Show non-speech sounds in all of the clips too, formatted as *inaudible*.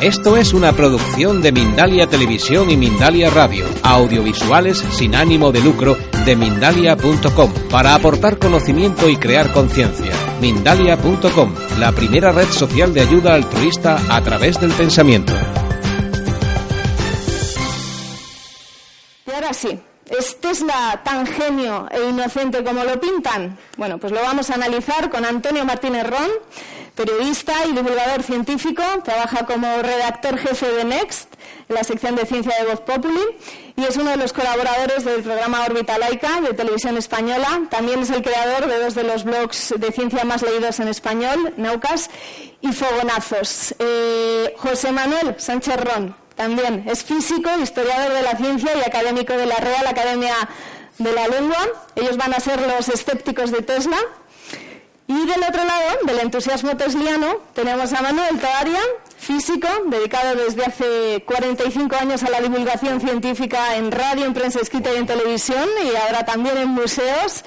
Esto es una producción de Mindalia Televisión y Mindalia Radio, audiovisuales sin ánimo de lucro de mindalia.com, para aportar conocimiento y crear conciencia. Mindalia.com, la primera red social de ayuda altruista a través del pensamiento. Y ahora sí, ¿Es Tesla tan genio e inocente como lo pintan? Bueno, pues lo vamos a analizar con Antonio Martínez Ron, periodista y divulgador científico, trabaja como redactor jefe de Next, en la sección de ciencia de Voz Populi, y es uno de los colaboradores del programa Órbita Laica de Televisión Española. También es el creador de dos de los blogs de ciencia más leídos en español, Naucas y Fogonazos. Eh, José Manuel Sánchez Ron, también es físico, historiador de la ciencia y académico de la Real Academia de la Lengua. Ellos van a ser los escépticos de Tesla. Y del otro lado, del entusiasmo tesliano, tenemos a Manuel Tavaria, físico, dedicado desde hace 45 años a la divulgación científica en radio, en prensa escrita y en televisión, y ahora también en museos.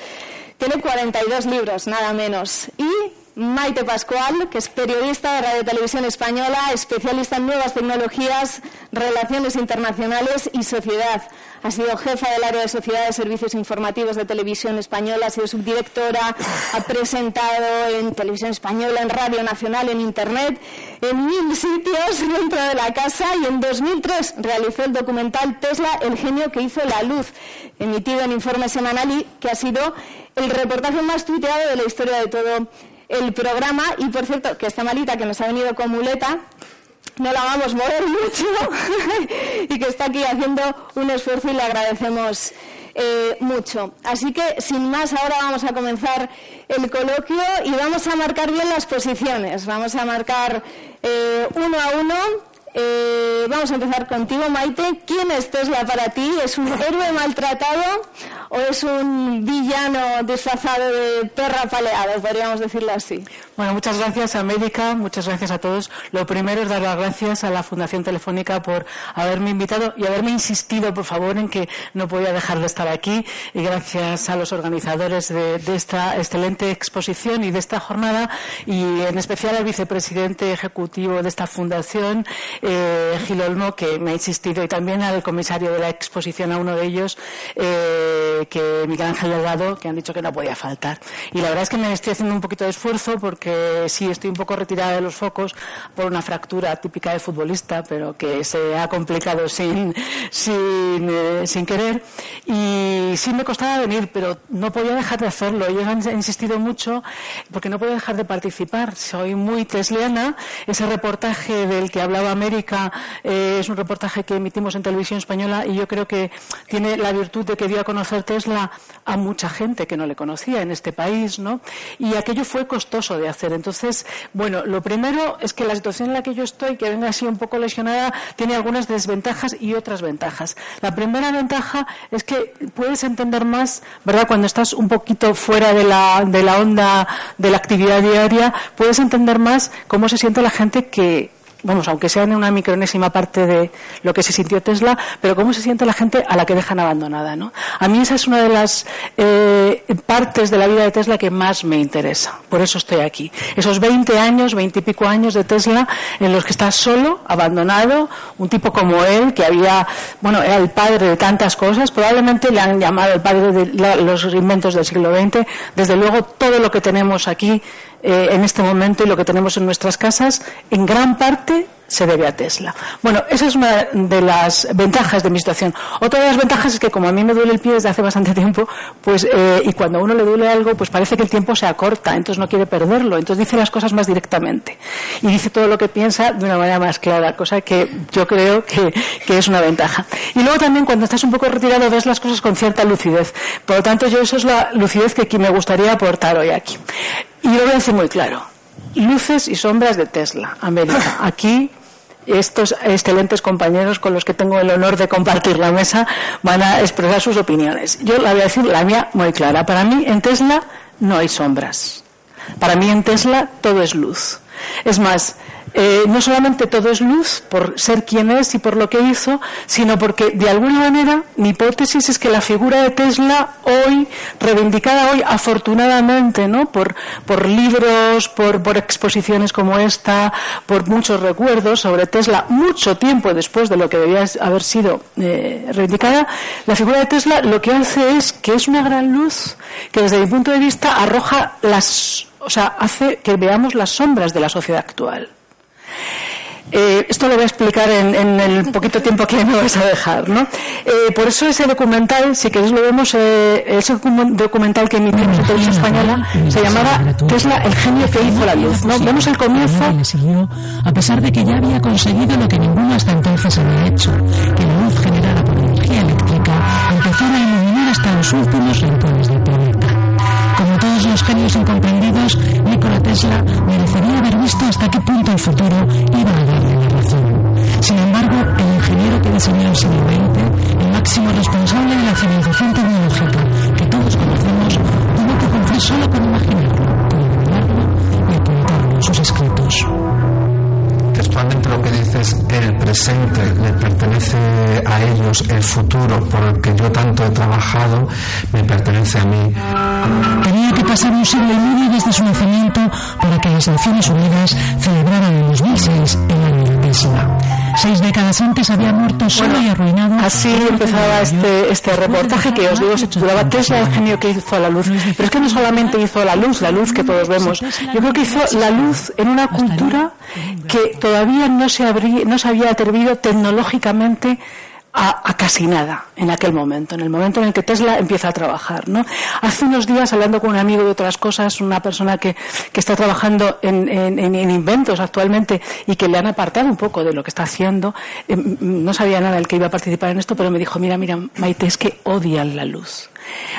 Tiene 42 libros, nada menos. Y Maite Pascual, que es periodista de Radio Televisión Española, especialista en nuevas tecnologías, relaciones internacionales y sociedad. Ha sido jefa del área de sociedad de servicios informativos de Televisión Española, ha sido subdirectora, ha presentado en Televisión Española, en Radio Nacional, en Internet, en mil sitios dentro de la casa y en 2003 realizó el documental Tesla, el genio que hizo la luz, emitido en Informe Semanal y que ha sido el reportaje más tuiteado de la historia de todo el programa y por cierto que esta malita que nos ha venido con muleta no la vamos a mover mucho *laughs* y que está aquí haciendo un esfuerzo y le agradecemos eh, mucho. Así que, sin más, ahora vamos a comenzar el coloquio y vamos a marcar bien las posiciones. Vamos a marcar eh, uno a uno eh, vamos a empezar contigo, Maite. ¿Quién es Tesla para ti? ¿Es un héroe maltratado o es un villano disfrazado de perra paleado, podríamos decirlo así? Bueno, muchas gracias, América. Muchas gracias a todos. Lo primero es dar las gracias a la Fundación Telefónica por haberme invitado y haberme insistido, por favor, en que no podía dejar de estar aquí. Y gracias a los organizadores de, esta excelente exposición y de esta jornada, y en especial al vicepresidente ejecutivo de esta fundación, eh, Gil Olmo, que me ha insistido, y también al comisario de la exposición, a uno de ellos, eh, que Miguel Ángel Delgado, que han dicho que no podía faltar. Y la verdad es que me estoy haciendo un poquito de esfuerzo porque que sí estoy un poco retirada de los focos por una fractura típica de futbolista, pero que se ha complicado sin, sin, eh, sin querer. Y sí me costaba venir, pero no podía dejar de hacerlo. Yo he insistido mucho porque no puedo dejar de participar. Soy muy tesliana. Ese reportaje del que hablaba América eh, es un reportaje que emitimos en televisión española y yo creo que tiene la virtud de que dio a conocer Tesla a mucha gente que no le conocía en este país, ¿no? Y aquello fue costoso de hacer. Entonces, bueno, lo primero es que la situación en la que yo estoy, que venga así un poco lesionada, tiene algunas desventajas y otras ventajas. La primera ventaja es que puedes entender más, ¿verdad? Cuando estás un poquito fuera de la, de la onda de la actividad diaria, puedes entender más cómo se siente la gente que vamos, aunque sea en una micronésima parte de lo que se sintió Tesla, pero cómo se siente la gente a la que dejan abandonada, ¿no? A mí esa es una de las eh, partes de la vida de Tesla que más me interesa. Por eso estoy aquí. Esos 20 años, 20 y pico años de Tesla en los que está solo, abandonado, un tipo como él, que había, bueno, era el padre de tantas cosas, probablemente le han llamado el padre de los inventos del siglo XX. Desde luego, todo lo que tenemos aquí eh, en este momento y lo que tenemos en nuestras casas, en gran parte se debe a Tesla. Bueno, esa es una de las ventajas de mi situación. Otra de las ventajas es que como a mí me duele el pie desde hace bastante tiempo, pues eh, y cuando a uno le duele algo, pues parece que el tiempo se acorta, entonces no quiere perderlo, entonces dice las cosas más directamente y dice todo lo que piensa de una manera más clara, cosa que yo creo que, que es una ventaja. Y luego también cuando estás un poco retirado ves las cosas con cierta lucidez. Por lo tanto, yo eso es la lucidez que me gustaría aportar hoy aquí. Y lo voy a decir muy claro. Luces y sombras de Tesla, América. Aquí estos excelentes compañeros con los que tengo el honor de compartir la mesa van a expresar sus opiniones. Yo la voy a decir la mía muy clara. Para mí en Tesla no hay sombras. Para mí en Tesla todo es luz. Es más, eh, no solamente todo es luz por ser quien es y por lo que hizo, sino porque de alguna manera mi hipótesis es que la figura de Tesla hoy, reivindicada hoy afortunadamente, ¿no? por, libros, por, por exposiciones como esta, por muchos recuerdos sobre Tesla, mucho tiempo después de lo que debía haber sido eh, reivindicada, la figura de Tesla lo que hace es que es una gran luz que desde mi punto de vista arroja las, o sea, hace que veamos las sombras de la sociedad actual. Eh, esto lo voy a explicar en, el poquito tiempo que me vais a dejar. ¿no? Eh, por eso ese documental, si queréis lo vemos, eh, ese documental que emitió la televisión española se llamaba Tesla, el genio que hizo la luz. ¿no? Vemos el comienzo. a pesar de que ya había conseguido lo que ninguno hasta entonces había hecho, que la luz generada por energía eléctrica empezara a iluminar hasta los últimos rincones del planeta. Como todos los genios incomprendidos, Nikola Tesla merecería visto hasta qué punto el futuro iba a darle la razón. Sin embargo, el ingeniero que diseñó el siglo XX, el máximo responsable de la civilización tecnológica que todos conocemos, tuvo que cumplir solo con imaginarlo, el presente le pertenece a ellos, el futuro por el que yo tanto he trabajado me pertenece a mí. Tenía que pasar un siglo y medio desde su nacimiento para que las Naciones Unidas celebraran en 2006 el año Seis décadas antes había muerto solo y arruinado. Así empezaba este, este reportaje que os digo se titulaba Tesla, el genio que hizo la luz. Pero es que no solamente hizo la luz, la luz que todos vemos. Yo creo que hizo la luz en una cultura que todavía no se, habría, no se había atrevido tecnológicamente a, casi nada en aquel momento, en el momento en el que Tesla empieza a trabajar. ¿no? Hace unos días, hablando con un amigo de otras cosas, una persona que, que está trabajando en, en, inventos actualmente y que le han apartado un poco de lo que está haciendo, eh, no sabía nada el que iba a participar en esto, pero me dijo, mira, mira, Maite, es que odian la luz.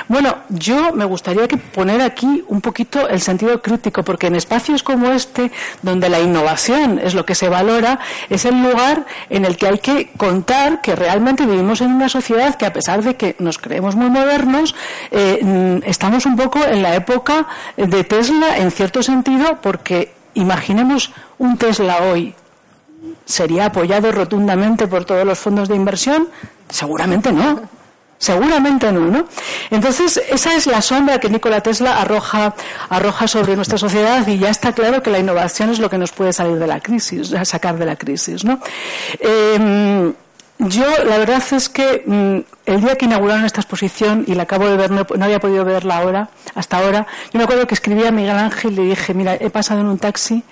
Bueno, yo me gustaría poner aquí un poquito el sentido crítico, porque en espacios como este, donde la innovación es lo que se valora, es el lugar en el que hay que contar que realmente vivimos en una sociedad que, a pesar de que nos creemos muy modernos, eh, estamos un poco en la época de Tesla, en cierto sentido, porque imaginemos un Tesla hoy. ¿Sería apoyado rotundamente por todos los fondos de inversión? Seguramente no. Seguramente no, ¿no? Entonces, esa es la sombra que Nikola Tesla arroja, arroja sobre nuestra sociedad y ya está claro que la innovación es lo que nos puede salir de la crisis, *laughs* sacar de la crisis, ¿no? Em, yo, la verdad es que mm, el día que inauguraron esta exposición, y la acabo de ver, no, había podido verla ahora, hasta ahora, yo me acuerdo que escribí a Miguel Ángel y le dije, mira, he pasado en un taxi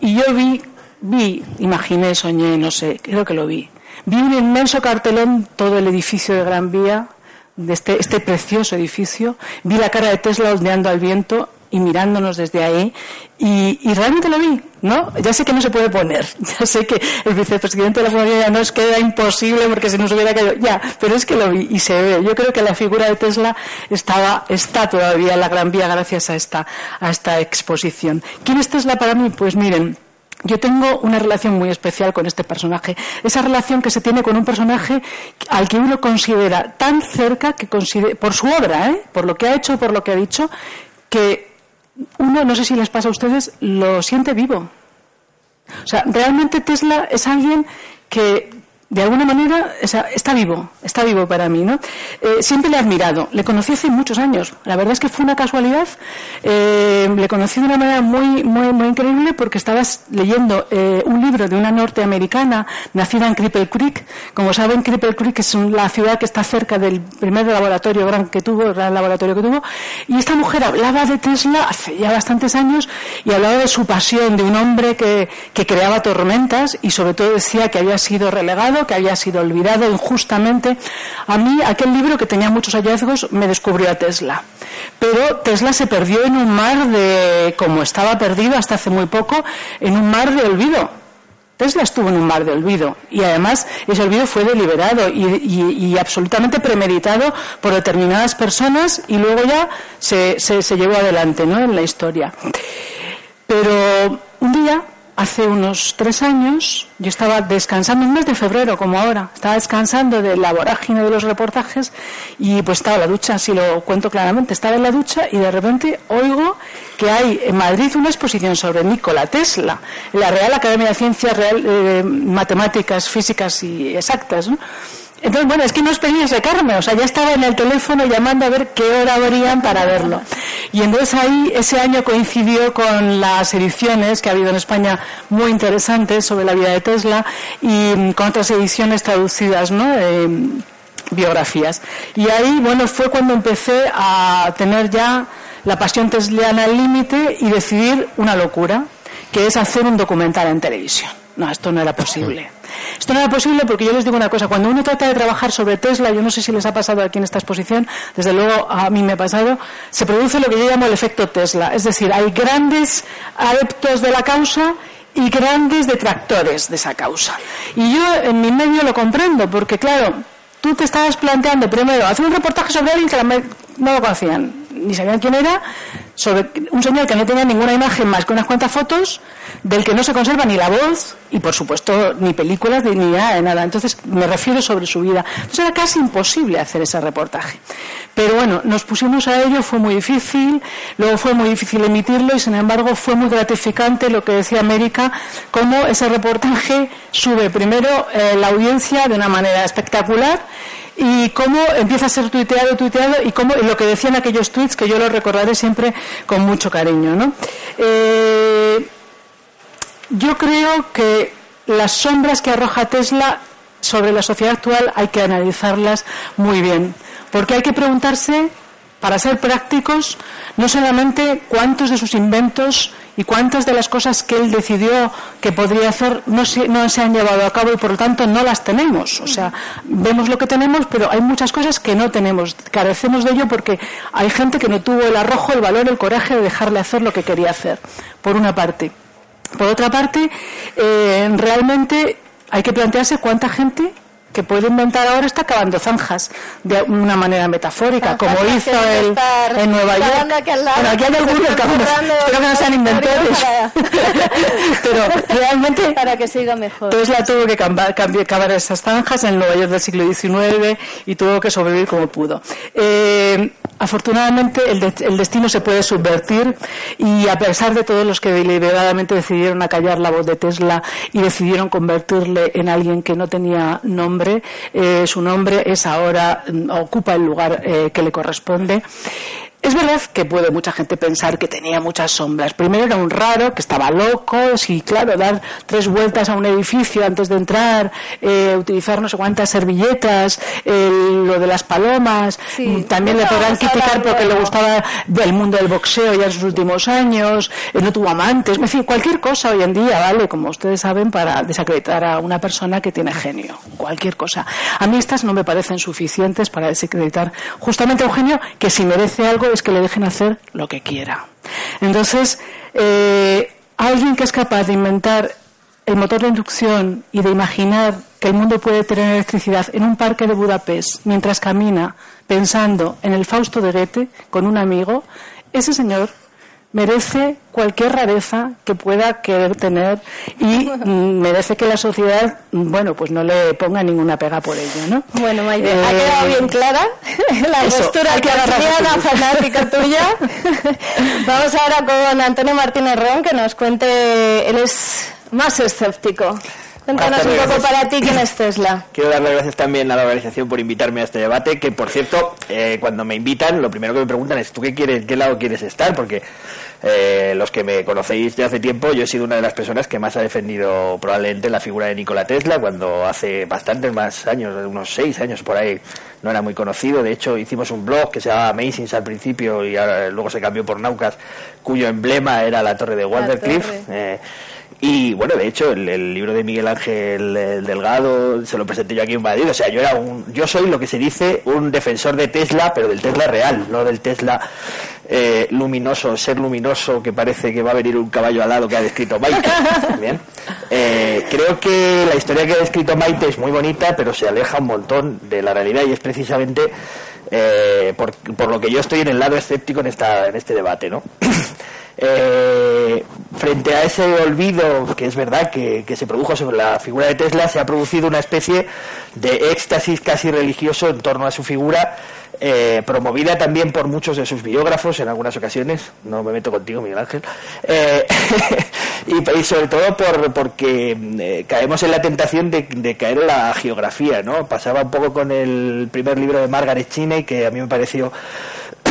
y yo vi, vi, imaginé, soñé, no sé, creo que lo vi, Vi un inmenso cartelón, todo el edificio de Gran Vía, de este, este precioso edificio. Vi la cara de Tesla ondeando al viento y mirándonos desde ahí. Y, realmente lo vi, ¿no? Ya sé que no se puede poner. *laughs* Ya sé que el vicepresidente de la familia no es que era imposible porque si nos hubiera caído. Ya, pero es que lo vi y se ve. Yo creo que la figura de Tesla estaba, está todavía en la Gran Vía gracias a esta, a esta exposición. ¿Quién es Tesla para mí? Pues miren, yo tengo una relación muy especial con este personaje. Esa relación que se tiene con un personaje al que uno considera tan cerca que por su obra, ¿eh? por lo que ha hecho, por lo que ha dicho, que uno, no sé si les pasa a ustedes, lo siente vivo. O sea, realmente Tesla es alguien que de alguna manera está vivo, está vivo para mí, ¿no? Eh, siempre le he admirado, le conocí hace muchos años, la verdad es que fue una casualidad, eh, le conocí de una manera muy, muy, muy increíble porque estabas leyendo eh, un libro de una norteamericana nacida en Cripple Creek, como saben Cripple Creek es la ciudad que está cerca del primer laboratorio gran que tuvo, el gran laboratorio que tuvo, y esta mujer hablaba de Tesla hace ya bastantes años y hablaba de su pasión, de un hombre que creaba tormentas y sobre todo decía que había sido relegado que había sido olvidado injustamente. A mí, aquel libro que tenía muchos hallazgos me descubrió a Tesla. Pero Tesla se perdió en un mar de, como estaba perdido hasta hace muy poco, en un mar de olvido. Tesla estuvo en un mar de olvido y además ese olvido fue deliberado y, absolutamente premeditado por determinadas personas y luego ya se, se, llevó adelante ¿no? en la historia. Pero un día hace unos tres años yo estaba descansando, en mes de febrero como ahora, estaba descansando de la vorágine de los reportajes y pues estaba en la ducha, si lo cuento claramente, estaba en la ducha y de repente oigo que hay en Madrid una exposición sobre Nikola Tesla, en la Real Academia de Ciencias Real, eh, Matemáticas, Físicas y Exactas. ¿no? Entonces, bueno, es que no os pedí secarme, o sea, ya estaba en el teléfono llamando a ver qué hora habrían para verlo. Y entonces ahí, ese año coincidió con las ediciones que ha habido en España muy interesantes sobre la vida de Tesla y mm, con otras ediciones traducidas, ¿no? biografías. Y ahí, bueno, fue cuando empecé a tener ya la pasión tesliana al límite y decidir una locura, que es hacer un documental en televisión. No, esto no era posible. Esto no era posible porque yo les digo una cosa, cuando uno trata de trabajar sobre Tesla, yo no sé si les ha pasado aquí en esta exposición, desde luego a mí me ha pasado, se produce lo que yo llamo el efecto Tesla. Es decir, hay grandes adeptos de la causa y grandes detractores de esa causa. Y yo en mi medio lo comprendo, porque claro, tú te estabas planteando primero hacer un reportaje sobre alguien que no lo conocían, ni sabían quién era, sobre un señor que no tenía ninguna imagen más que unas cuantas fotos, del que no se conserva ni la voz y, por supuesto, ni películas ni nada de nada. Entonces, me refiero sobre su vida. Entonces, era casi imposible hacer ese reportaje. Pero bueno, nos pusimos a ello, fue muy difícil, luego fue muy difícil emitirlo y, sin embargo, fue muy gratificante lo que decía América, cómo ese reportaje sube primero eh, la audiencia de una manera espectacular y cómo empieza a ser tuiteado, tuiteado y cómo lo que decían aquellos tweets que yo los recordaré siempre con mucho cariño. ¿no? Eh, yo creo que las sombras que arroja Tesla sobre la sociedad actual hay que analizarlas muy bien, porque hay que preguntarse, para ser prácticos, no solamente cuántos de sus inventos y cuántas de las cosas que él decidió que podría hacer no se, han llevado a cabo y por lo tanto no las tenemos. O sea, vemos lo que tenemos, pero hay muchas cosas que no tenemos. Carecemos de ello porque hay gente que no tuvo el arrojo, el valor, el coraje de dejarle hacer lo que quería hacer, por una parte. Por otra parte, eh, realmente hay que plantearse cuánta gente que puede inventar ahora está cavando zanjas de una manera metafórica, como hizo él en Nueva York. bueno, aquí hay algunos que *laughs* no sean inventores, *laughs* pero realmente *laughs* para que siga mejor. Tesla tuvo que cavar esas zanjas en Nueva York del siglo XIX y tuvo que sobrevivir como pudo. Eh, afortunadamente el, destino se puede subvertir y a pesar de todos los que deliberadamente decidieron acallar la voz de Tesla y decidieron convertirle en alguien que no tenía nombre, eh, su nombre es ahora, mm, ocupa el lugar eh, que le corresponde. Es verdad que puede mucha gente pensar que tenía muchas sombras. Primero era un raro, que estaba loco, y claro, dar tres vueltas a un edificio antes de entrar, eh, utilizar no sé cuántas servilletas, lo de las palomas, mm, también le podrán criticar porque le gustaba el mundo del boxeo ya en sus últimos años, eh, no tuvo amantes, en fin, cualquier cosa hoy en día, ¿vale? Como ustedes saben, para desacreditar a una persona que tiene genio, cualquier cosa. A mí estas no me parecen suficientes para desacreditar justamente a un genio que si merece algo que le dejen hacer lo que quiera. Entonces, eh, alguien que es capaz de inventar el motor de inducción y de imaginar que el mundo puede tener electricidad en un parque de Budapest mientras camina pensando en el Fausto de Goethe con un amigo, ese señor merece cualquier rareza que pueda querer tener y *laughs* mm, merece que la sociedad, bueno, pues no le ponga ninguna pega por ello, ¿no? Bueno, Maite, ha eh, quedado bien clara *laughs* la postura que una fanática *laughs* tuya. Vamos ahora con Antonio Martínez Ron, que nos cuente, él es más escéptico. Cuéntanos un poco para ti quién es Tesla. *coughs* Quiero darle gracias también a la organización por invitarme a este debate, que por cierto, eh, cuando me invitan, lo primero que me preguntan es, ¿tú qué quieres, qué lado quieres estar? Porque eh, los que me conocéis de hace tiempo, yo he sido una de las personas que más ha defendido probablemente la figura de Nikola Tesla, cuando hace bastantes más años, unos seis años por ahí, no era muy conocido. De hecho, hicimos un blog que se llamaba Amazings al principio y luego se cambió por Naucas, cuyo emblema era la torre de Walderscliff. Y bueno, de hecho, el, libro de Miguel Ángel Delgado se lo presenté yo aquí en Madrid. O sea, yo era un, yo soy lo que se dice un defensor de Tesla, pero del Tesla real, no del Tesla eh, luminoso, ser luminoso que parece que va a venir un caballo al lado que ha descrito Maite. *laughs* Bien. Eh, creo que la historia que ha descrito Maite es muy bonita, pero se aleja un montón de la realidad y es precisamente eh, por, por, lo que yo estoy en el lado escéptico en esta en este debate, ¿no? *clears throat* Eh, frente a ese olvido que es verdad que, se produjo sobre la figura de Tesla, se ha producido una especie de éxtasis casi religioso en torno a su figura, eh, promovida también por muchos de sus biógrafos en algunas ocasiones. No me meto contigo, Miguel Ángel. Eh, *laughs* y, sobre todo por, porque caemos en la tentación de, caer en la geografía, ¿no? Pasaba un poco con el primer libro de Margaret Cheney, que a mí me pareció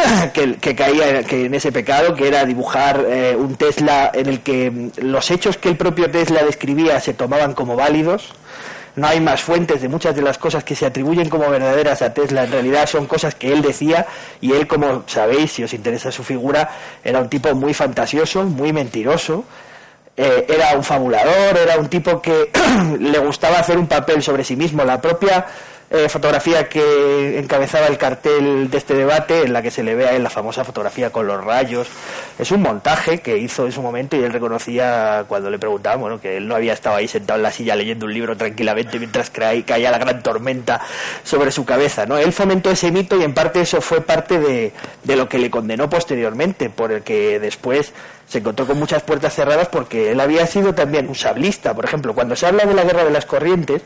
*laughs* que, caía que en ese pecado, que era dibujar eh, un Tesla en el que mm, los hechos que el propio Tesla describía se tomaban como válidos. No hay más fuentes de muchas de las cosas que se atribuyen como verdaderas a Tesla. En realidad son cosas que él decía y él, como sabéis, si os interesa su figura, era un tipo muy fantasioso, muy mentiroso. Eh, era un fabulador, era un tipo que *clears throat* le gustaba hacer un papel sobre sí mismo. La propia eh, fotografía que encabezaba el cartel de este debate, en la que se le ve a él la famosa fotografía con los rayos. Es un montaje que hizo en su momento y él reconocía cuando le preguntaban bueno, que él no había estado ahí sentado en la silla leyendo un libro tranquilamente mientras caía la gran tormenta sobre su cabeza. ¿no? Él fomentó ese mito y en parte eso fue parte de, de lo que le condenó posteriormente, por el que después se encontró con muchas puertas cerradas porque él había sido también un sablista. Por ejemplo, cuando se habla de la guerra de las corrientes,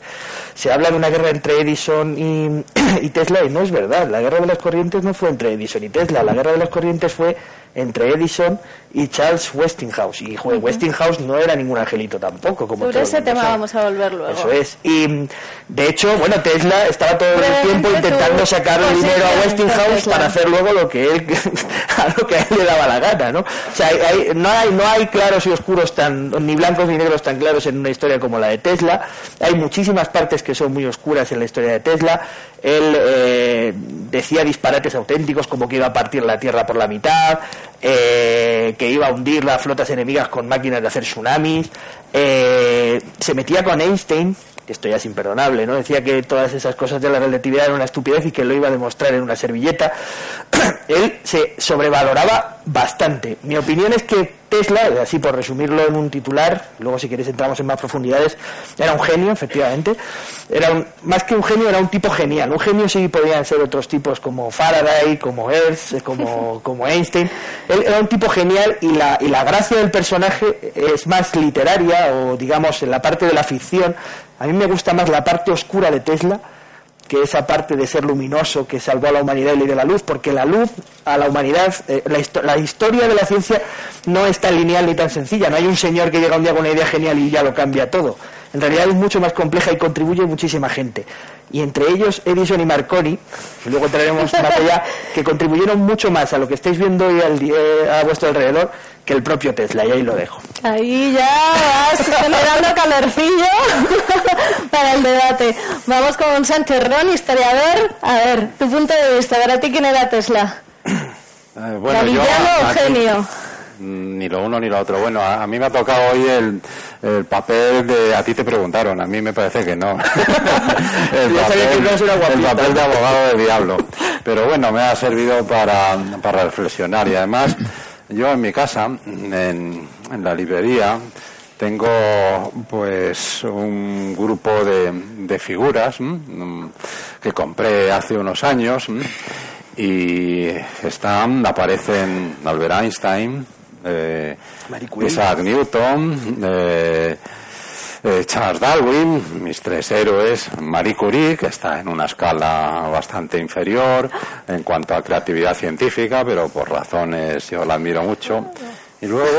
se habla de una guerra entre Edison y, *clears throat* y, Tesla y no es verdad. La guerra de las corrientes no fue entre Edison y Tesla. La guerra de las corrientes fue entre Edison y Charles Westinghouse. Y Westinghouse no era ningún angelito tampoco. Como Sobre ese tema vamos a volver luego. Eso es. Y de hecho, bueno, Tesla estaba todo el tiempo intentando sacar el dinero a Westinghouse para hacer luego lo que él, a *laughs* lo que a él le daba la gana, ¿no? O sea, no, hay, no hay claros y oscuros tan, ni blancos ni negros tan claros en una historia como la de Tesla. Hay muchísimas partes que son muy oscuras en la historia de Tesla. Él eh, decía disparates auténticos como que iba a partir la Tierra por la mitad, eh, que iba a hundir las flotas enemigas con máquinas de hacer tsunamis, eh, se metía con Einstein, que esto ya es imperdonable, ¿no? Decía que todas esas cosas de la relatividad eran una estupidez y que lo iba a demostrar en una servilleta. *clears throat* Él se sobrevaloraba bastante. Mi opinión es que Tesla, así por resumirlo en un titular, luego si queréis entramos en más profundidades, era un genio, efectivamente. Era más que un genio, era un tipo genial. Un genio sí podían ser otros tipos como Faraday, como Hertz, como, *laughs* como Einstein. Él era un tipo genial y la, y la gracia del personaje es más literaria o digamos en la parte de la ficción. A mí me gusta más la parte oscura de Tesla que esa parte de ser luminoso que salvó a la humanidad y le dio la luz, porque la luz a la humanidad, eh, la, historia de la ciencia no es tan lineal ni tan sencilla. No hay un señor que llega un día con una idea genial y ya lo cambia todo. En realidad es mucho más compleja y contribuye muchísima gente. Y entre ellos Edison y Marconi, y luego traeremos *laughs* más allá, que contribuyeron mucho más a lo que estáis viendo hoy eh, a vuestro alrededor que el propio Tesla, y ahí lo dejo. Ahí ya vas generando calorcillo *laughs* para el debate. Vamos con Sánchez Ron, historiador. A ver, tu punto de vista, ¿para ti quién era Tesla? Eh, bueno, yo, o genio? Ni lo uno ni lo otro. Bueno, a, mí me ha tocado hoy el, el, papel de. A ti te preguntaron, a mí me parece que no. *laughs* el, papel, de abogado del diablo. Pero bueno, me ha servido para, para reflexionar y además yo en mi casa, en, la librería, tengo pues un grupo de, figuras que compré hace unos años y están, aparecen Albert Einstein, eh, Isaac Newton, eh, eh, Charles Darwin, mis tres héroes, Marie Curie, que está en una escala bastante inferior en cuanto a creatividad científica, pero por razones yo la admiro mucho. Y luego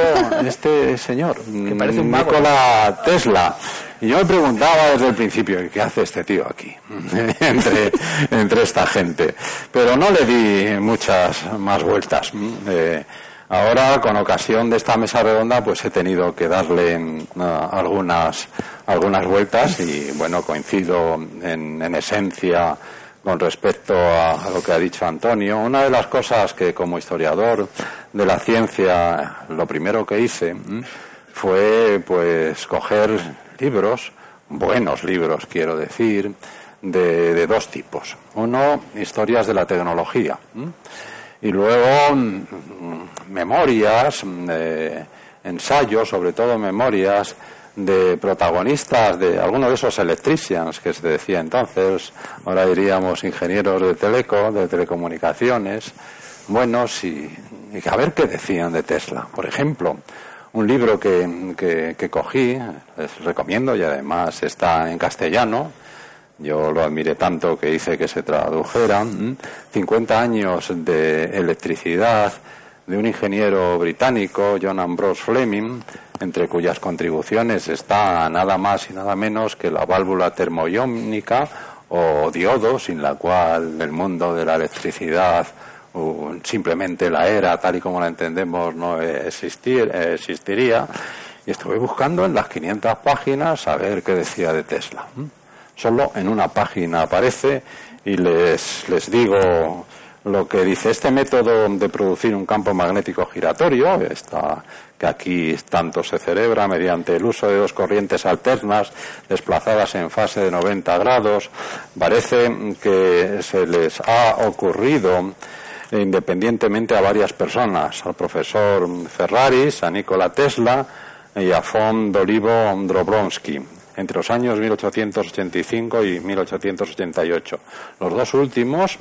este señor, *laughs* que parece un Nikola Tesla. Y yo me preguntaba desde el principio, ¿qué hace este tío aquí? *laughs* entre, entre esta gente. Pero no le di muchas más vueltas. Eh, Ahora, con ocasión de esta mesa redonda, pues he tenido que darle mm, algunas, algunas vueltas y, bueno, coincido en, esencia con respecto a, lo que ha dicho Antonio. Una de las cosas que como historiador de la ciencia, lo primero que hice fue, pues, coger libros, buenos libros, quiero decir, de, dos tipos. Uno, historias de la tecnología. Y luego mm, memorias, mm, ensayos, sobre todo memorias de protagonistas de algunos de esos electricians que se decía entonces, ahora diríamos ingenieros de teleco, de telecomunicaciones, buenos y a ver qué decían de Tesla. Por ejemplo, un libro que, que, cogí, les recomiendo y además está en castellano, yo lo admiré tanto que hice que se tradujera, 50 años de electricidad de un ingeniero británico, John Ambrose Fleming, entre cuyas contribuciones está nada más y nada menos que la válvula termoiónica o diodo, sin la cual el mundo de la electricidad simplemente la era tal y como la entendemos no existir, existiría. Y estuve buscando en las 500 páginas a ver qué decía de Tesla. Solo en una página aparece y les, les digo lo que dice. Este método de producir un campo magnético giratorio, que aquí tanto se celebra mediante el uso de dos corrientes alternas desplazadas en fase de 90 grados, parece que se les ha ocurrido independientemente a varias personas, al profesor Ferraris, a Nikola Tesla y a von Dolivo Drobrowski, entre los años 1885 y 1888. Los dos últimos,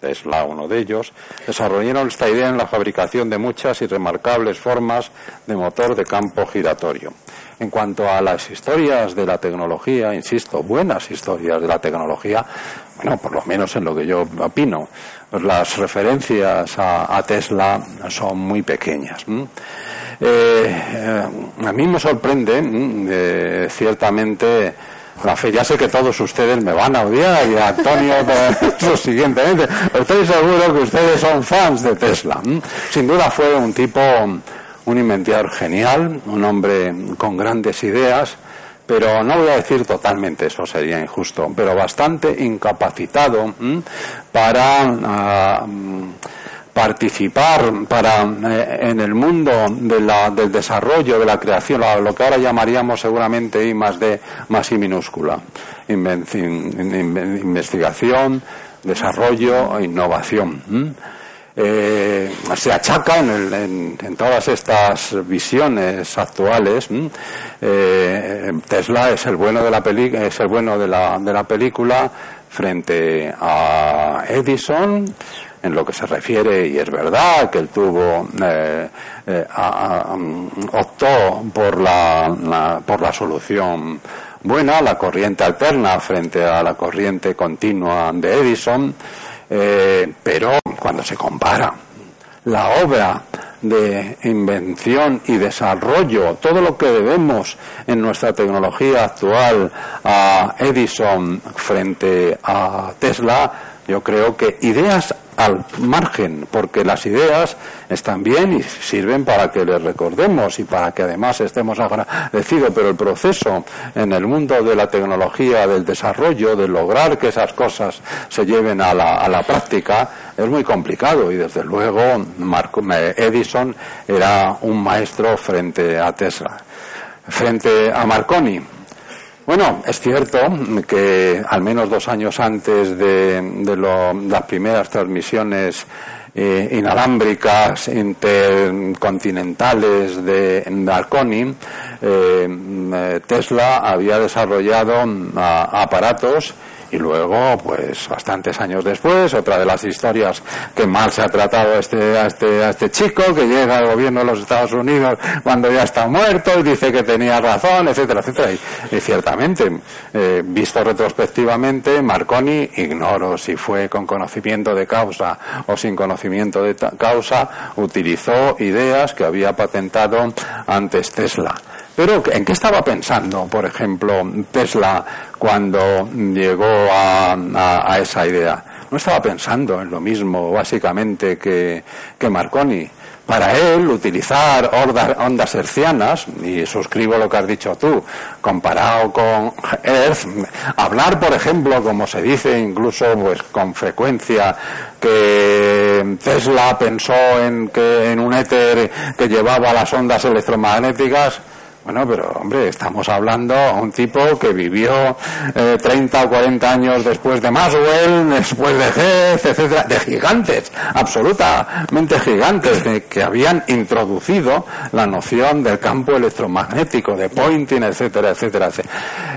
Tesla uno de ellos, desarrollaron esta idea en la fabricación de muchas y remarcables formas de motor de campo giratorio. En cuanto a las historias de la tecnología, insisto, buenas historias de la tecnología, bueno, por lo menos en lo que yo opino, las referencias a, Tesla son muy pequeñas. A mí me sorprende, eh, ciertamente, la fe, ya sé que todos ustedes me van a odiar y a Antonio lo siguientemente. Estoy seguro que ustedes son fans de Tesla. Sin duda fue un tipo, un inventador genial, un hombre con grandes ideas, pero no voy a decir totalmente, eso sería injusto, pero bastante incapacitado para ah, participar para eh, en el mundo del desarrollo, de la creación, lo que ahora llamaríamos seguramente I más D más I minúscula, investigación, desarrollo e innovación. Eh, se achaca en, todas estas visiones actuales. Eh, Tesla es el bueno de la es el bueno de la, de la película frente a Edison en lo que se refiere, y es verdad que él tuvo, eh, optó por la, por la solución buena, la corriente alterna frente a la corriente continua de Edison, eh, pero cuando se compara la obra de invención y desarrollo, todo lo que debemos en nuestra tecnología actual a Edison frente a Tesla, yo creo que ideas al margen, porque las ideas están bien y sirven para que les recordemos y para que además estemos agradecidos, pero el proceso en el mundo de la tecnología, del desarrollo, de lograr que esas cosas se lleven a la, a la práctica, es muy complicado y desde luego Edison era un maestro frente a Tesla. Frente a Marconi, bueno, es cierto que al menos dos años antes de, las primeras transmisiones eh, inalámbricas intercontinentales de Marconi, eh, Tesla había desarrollado mm, aparatos y luego, pues bastantes años después, otra de las historias que mal se ha tratado este, a este, a este chico que llega al gobierno de los Estados Unidos cuando ya está muerto y dice que tenía razón, etcétera, etcétera. Y, ciertamente, eh, visto retrospectivamente, Marconi, ignoro si fue con conocimiento de causa o sin conocimiento de causa, utilizó ideas que había patentado antes Tesla. Pero ¿en qué estaba pensando, por ejemplo, Tesla cuando llegó a, esa idea? No estaba pensando en lo mismo, básicamente, que, que Marconi. Para él, utilizar ondas hercianas, y suscribo lo que has dicho tú, comparado con Earth, hablar, por ejemplo, como se dice incluso pues, con frecuencia, que Tesla pensó en, que, en un éter que llevaba las ondas electromagnéticas, Bueno, pero hombre, estamos hablando a un tipo que vivió eh, 30 o 40 años después de Maxwell, después de Hess, etcétera, de gigantes, absolutamente gigantes, que, habían introducido la noción del campo electromagnético, de pointing, etcétera, etcétera.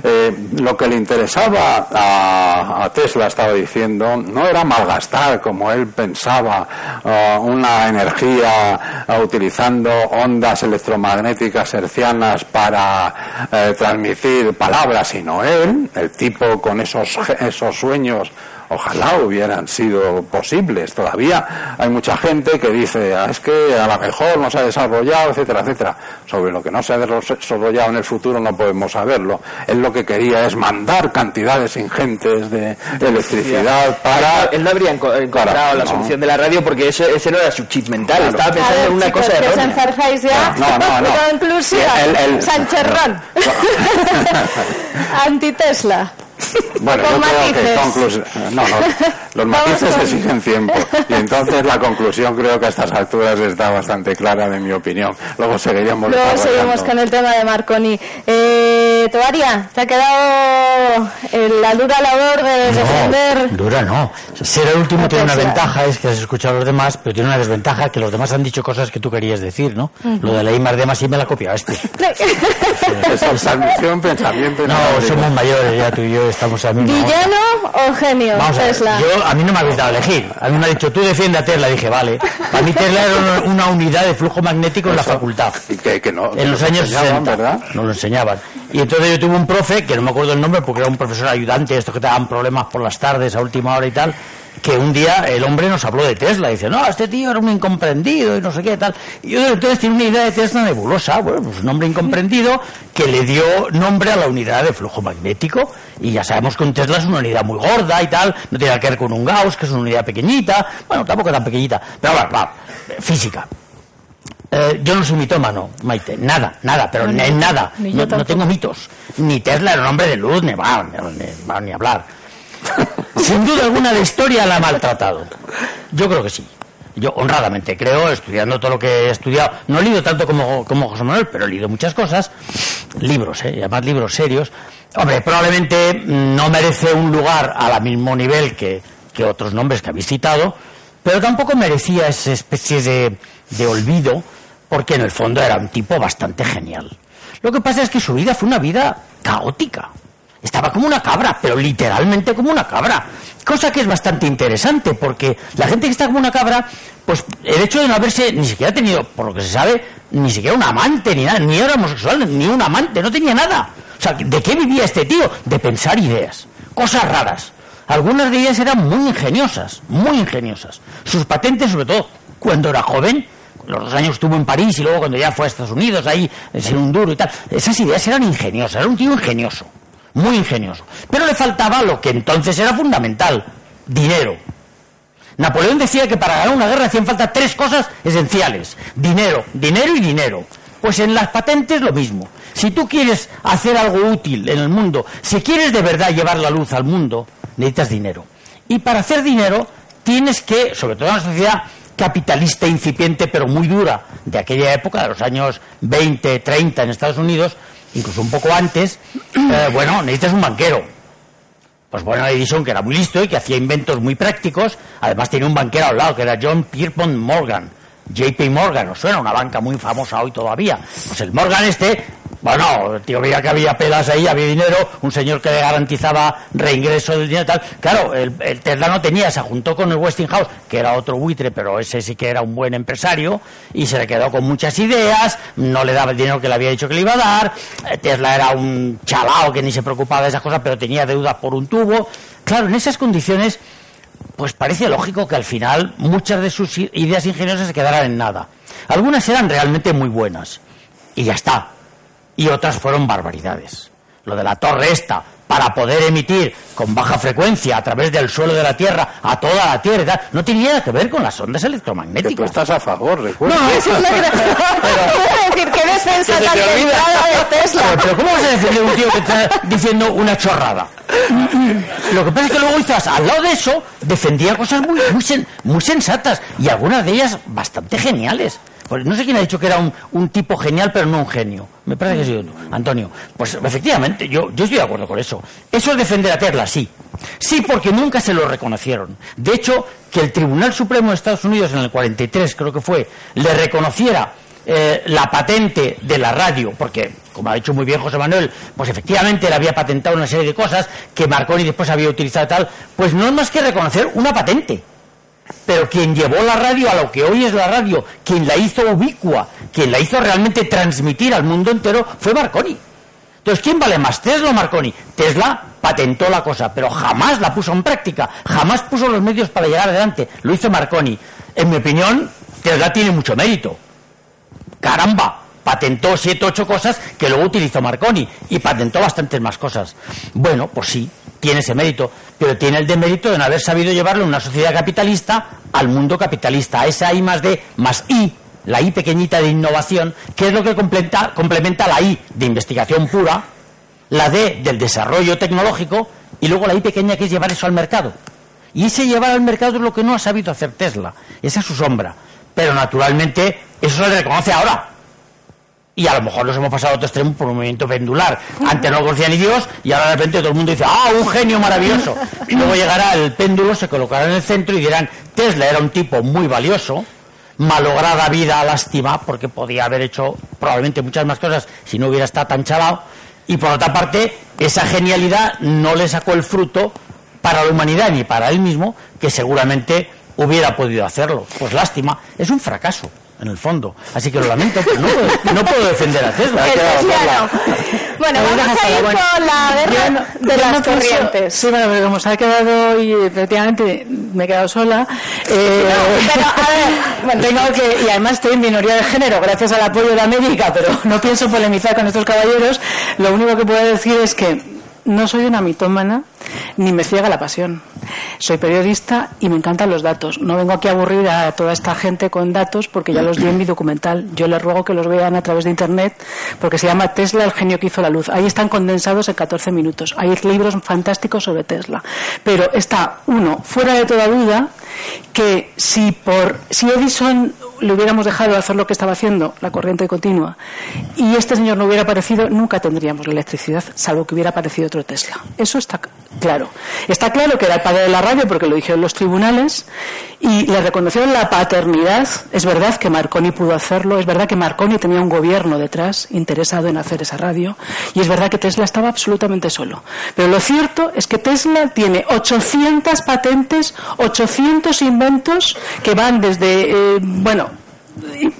Eh, lo que le interesaba a, Tesla, estaba diciendo, no era malgastar, como él pensaba, uh, una energía uh, utilizando ondas electromagnéticas hercianas para eh, transmitir palabras, sino él, el tipo con esos, esos sueños ojalá hubieran sido posibles. Todavía hay mucha gente que dice, ah, es que a lo mejor no se ha desarrollado, etcétera, etcétera. Sobre lo que no se ha desarrollado en el futuro no podemos saberlo. Él lo que quería es mandar cantidades ingentes de electricidad para... Él no habría encontrado la solución de la radio porque ese, ese no era su chip mental. Estaba pensando en una cosa de ya. No, no, no. *laughs* Conclusión. El, *laughs* *laughs* Anti-Tesla. Bueno, yo creo que conclusión. No, no, los *laughs* matices exigen tiempo. Y entonces la conclusión creo que a estas alturas está bastante clara, de mi opinión. Luego seguiríamos. Luego seguimos con el tema de Marconi. Eh, Toaria, ¿te ha quedado la dura labor de defender? Dura no. Ser el último tiene una ventaja, es que has escuchado a los demás, pero tiene una desventaja que los demás han dicho cosas que tú querías decir, ¿no? Lo de la I más D más I me la copia este. *laughs* Esa pensamiento. No, somos mayores ya tú y yo estamos a mí. ¿Villano o genio? Tesla. Yo, a mí no me habéis dado a elegir. A mí me ha dicho, tú defiende a Tesla. Dije, vale. Para mí Tesla era una, unidad de flujo magnético en la facultad. Y que, no, en los años 60. ¿verdad? Nos lo enseñaban. Y entonces yo tuve un profe, que no me acuerdo el nombre porque era un profesor ayudante, estos que te daban problemas por las tardes a última hora y tal que un día el hombre nos habló de Tesla. Dice, no, este tío era un incomprendido y no sé qué tal. Y yo entonces tiene una idea de Tesla nebulosa. Bueno, pues un hombre incomprendido que le dio nombre a la unidad de flujo magnético. Y ya sabemos que un Tesla es una unidad muy gorda y tal. No tiene que ver con un Gauss, que es una unidad pequeñita. Bueno, tampoco tan pequeñita. Pero bueno, va, física. Eh, yo no soy mitómano, Maite, nada, nada, pero en nada, no, tengo mitos. Ni Tesla era un hombre de luz, ni va, ni, ni hablar. Sin duda alguna la historia la ha maltratado. Yo creo que sí. Yo honradamente creo, estudiando todo lo que he estudiado, no he leído tanto como, como José Manuel, pero he leído muchas cosas, libros, ¿eh? y además libros serios. Hombre, probablemente no merece un lugar a la mismo nivel que, que otros nombres que habéis citado, pero tampoco merecía esa especie de, de olvido, porque en el fondo era un tipo bastante genial. Lo que pasa es que su vida fue una vida caótica. Estaba como una cabra, pero literalmente como una cabra. Cosa que es bastante interesante, porque la gente que está como una cabra, pues el hecho de no haberse ni siquiera tenido, por lo que se sabe, ni siquiera un amante, ni nada, ni era homosexual, ni un amante, no tenía nada. O sea, ¿de qué vivía este tío? De pensar ideas, cosas raras. Algunas de ellas eran muy ingeniosas, muy ingeniosas. Sus patentes, sobre todo, cuando era joven, los dos años estuvo en París y luego cuando ya fue a Estados Unidos, ahí, sin un duro y tal, esas ideas eran ingeniosas, era un tío ingenioso muy ingenioso. Pero le faltaba lo que entonces era fundamental, dinero. Napoleón decía que para ganar una guerra hacían falta tres cosas esenciales, dinero, dinero y dinero. Pues en las patentes lo mismo. Si tú quieres hacer algo útil en el mundo, si quieres de verdad llevar la luz al mundo, necesitas dinero. Y para hacer dinero tienes que, sobre todo en una sociedad capitalista incipiente pero muy dura de aquella época, de los años 20, 30 en Estados Unidos, incluso un poco antes, eh, bueno, necesitas un banquero. Pues bueno, Edison, que era muy listo y que hacía inventos muy prácticos, además tenía un banquero al lado, que era John Pierpont Morgan. JP Morgan, ¿os suena? Una banca muy famosa hoy todavía. Pues el Morgan este bueno, el tío veía que había pelas ahí, había dinero, un señor que le garantizaba reingreso del dinero y tal. Claro, el, Tesla no tenía, se juntó con el Westinghouse, que era otro buitre, pero ese sí que era un buen empresario, y se le quedó con muchas ideas, no le daba el dinero que le había dicho que le iba a dar. Eh, Tesla era un chalao que ni se preocupaba de esas cosas, pero tenía deudas por un tubo. Claro, en esas condiciones, pues parece lógico que al final muchas de sus ideas ingeniosas se quedaran en nada. Algunas eran realmente muy buenas. Y ya está y otras fueron barbaridades. Lo de la torre esta, para poder emitir con baja frecuencia a través del suelo de la Tierra a toda la Tierra, no tenía nada que ver con las ondas electromagnéticas. tú estás a favor, recuerda. No, eso es lo que... *laughs* pero, decir, ¿qué defensa tan de Tesla? Pero, ¿cómo vas a defender un tío que está diciendo una chorrada? Lo que pasa es que luego quizás al lado de eso defendía cosas muy, muy, muy sensatas y algunas de ellas bastante geniales Pues no sé quién ha dicho que era un, tipo genial, pero no un genio. Me parece que sí, Antonio. Pues efectivamente, yo, estoy de acuerdo con eso. Eso es defender a Tesla, sí. Sí, porque nunca se lo reconocieron. De hecho, que el Tribunal Supremo de Estados Unidos en el 43, creo que fue, le reconociera eh, la patente de la radio, porque, como ha dicho muy bien José Manuel, pues efectivamente le había patentado una serie de cosas que Marconi después había utilizado tal, pues no es más que reconocer una patente. Pero quien llevó la radio a lo que hoy es la radio, quien la hizo ubicua, quien la hizo realmente transmitir al mundo entero, fue Marconi. Entonces, ¿quién vale más, Tesla o Marconi? Tesla patentó la cosa, pero jamás la puso en práctica, jamás puso los medios para llegar adelante. Lo hizo Marconi. En mi opinión, Tesla tiene mucho mérito caramba, patentó siete, ocho cosas que luego utilizó Marconi y patentó bastantes más cosas. Bueno, pues sí, tiene ese mérito, pero tiene el demérito de no haber sabido llevarlo una sociedad capitalista al mundo capitalista, a esa I más D más I, la I pequeñita de innovación, que es lo que complementa, complementa la I de investigación pura, la D del desarrollo tecnológico y luego la I pequeña que es llevar eso al mercado. Y ese llevar al mercado es lo que no ha sabido hacer Tesla, esa es su sombra pero naturalmente eso se le reconoce ahora. Y a lo mejor nos hemos pasado a otro extremo por un movimiento pendular. Antes no conocía ni Dios y ahora de repente todo el mundo dice, ¡ah, un genio maravilloso! Y luego llegará el péndulo, se colocará en el centro y dirán, Tesla era un tipo muy valioso, malograda vida, lástima, porque podía haber hecho probablemente muchas más cosas si no hubiera estado tan chalado. Y por otra parte, esa genialidad no le sacó el fruto para la humanidad ni para él mismo, que seguramente hubiera podido hacerlo. Pues lástima, es un fracaso en el fondo. Así que lo lamento, pero no puedo, defender a Tesla. Bueno, vamos a ir con la guerra de las corrientes. Sí, bueno, pero como se ha quedado hoy, efectivamente, me he quedado sola. Eh, pero, a ver, *laughs* bueno, tengo que, y además estoy en minoría de género, gracias al apoyo de la médica, pero *laughs* no pienso polemizar con estos caballeros. Lo único que puedo decir es que no soy una mitómana ni me ciega la pasión. Soy periodista y me encantan los datos. No vengo aquí a aburrir a toda esta gente con datos porque ya los di en mi documental. Yo les ruego que los vean a través de internet porque se llama Tesla, el genio que hizo la luz. Ahí están condensados en 14 minutos. Hay libros fantásticos sobre Tesla. Pero está, uno, fuera de toda duda, que si por si Edison le hubiéramos dejado hacer lo que estaba haciendo, la corriente continua, y este señor no hubiera aparecido, nunca tendríamos la electricidad, salvo que hubiera aparecido otro Tesla. Eso está claro. Está claro que era el padre de la radio, porque lo dijeron los tribunales, y le reconocieron la paternidad. Es verdad que Marconi pudo hacerlo, es verdad que Marconi tenía un gobierno detrás interesado en hacer esa radio, y es verdad que Tesla estaba absolutamente solo. Pero lo cierto es que Tesla tiene 800 patentes, 800 inventos que van desde, eh, bueno,